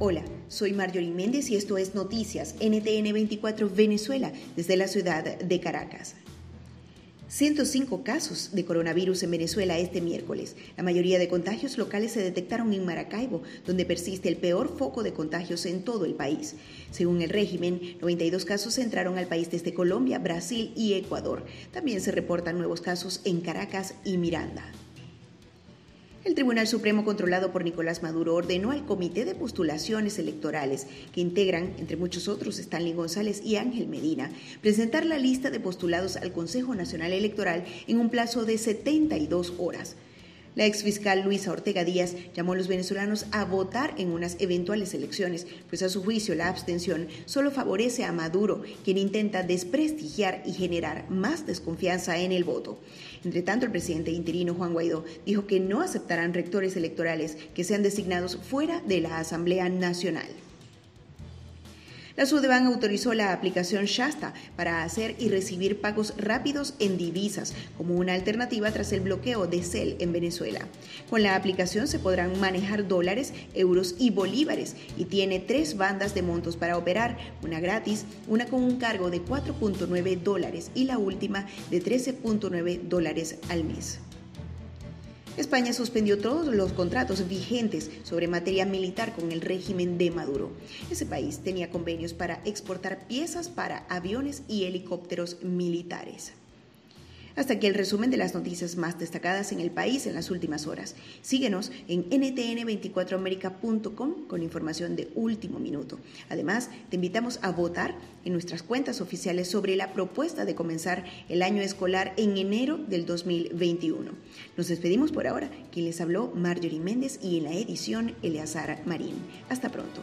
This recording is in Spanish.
Hola, soy Marjorie Méndez y esto es Noticias NTN 24 Venezuela desde la ciudad de Caracas. 105 casos de coronavirus en Venezuela este miércoles. La mayoría de contagios locales se detectaron en Maracaibo, donde persiste el peor foco de contagios en todo el país. Según el régimen, 92 casos entraron al país desde Colombia, Brasil y Ecuador. También se reportan nuevos casos en Caracas y Miranda. El Tribunal Supremo, controlado por Nicolás Maduro, ordenó al Comité de Postulaciones Electorales, que integran, entre muchos otros, Stanley González y Ángel Medina, presentar la lista de postulados al Consejo Nacional Electoral en un plazo de 72 horas. La exfiscal Luisa Ortega Díaz llamó a los venezolanos a votar en unas eventuales elecciones, pues a su juicio la abstención solo favorece a Maduro, quien intenta desprestigiar y generar más desconfianza en el voto. Entre tanto, el presidente interino Juan Guaidó dijo que no aceptarán rectores electorales que sean designados fuera de la Asamblea Nacional. La Sudeban autorizó la aplicación Shasta para hacer y recibir pagos rápidos en divisas como una alternativa tras el bloqueo de CEL en Venezuela. Con la aplicación se podrán manejar dólares, euros y bolívares y tiene tres bandas de montos para operar, una gratis, una con un cargo de 4.9 dólares y la última de 13.9 dólares al mes. España suspendió todos los contratos vigentes sobre materia militar con el régimen de Maduro. Ese país tenía convenios para exportar piezas para aviones y helicópteros militares. Hasta aquí el resumen de las noticias más destacadas en el país en las últimas horas. Síguenos en ntn24america.com con información de último minuto. Además, te invitamos a votar en nuestras cuentas oficiales sobre la propuesta de comenzar el año escolar en enero del 2021. Nos despedimos por ahora. Quien les habló, Marjorie Méndez y en la edición, Eleazar Marín. Hasta pronto.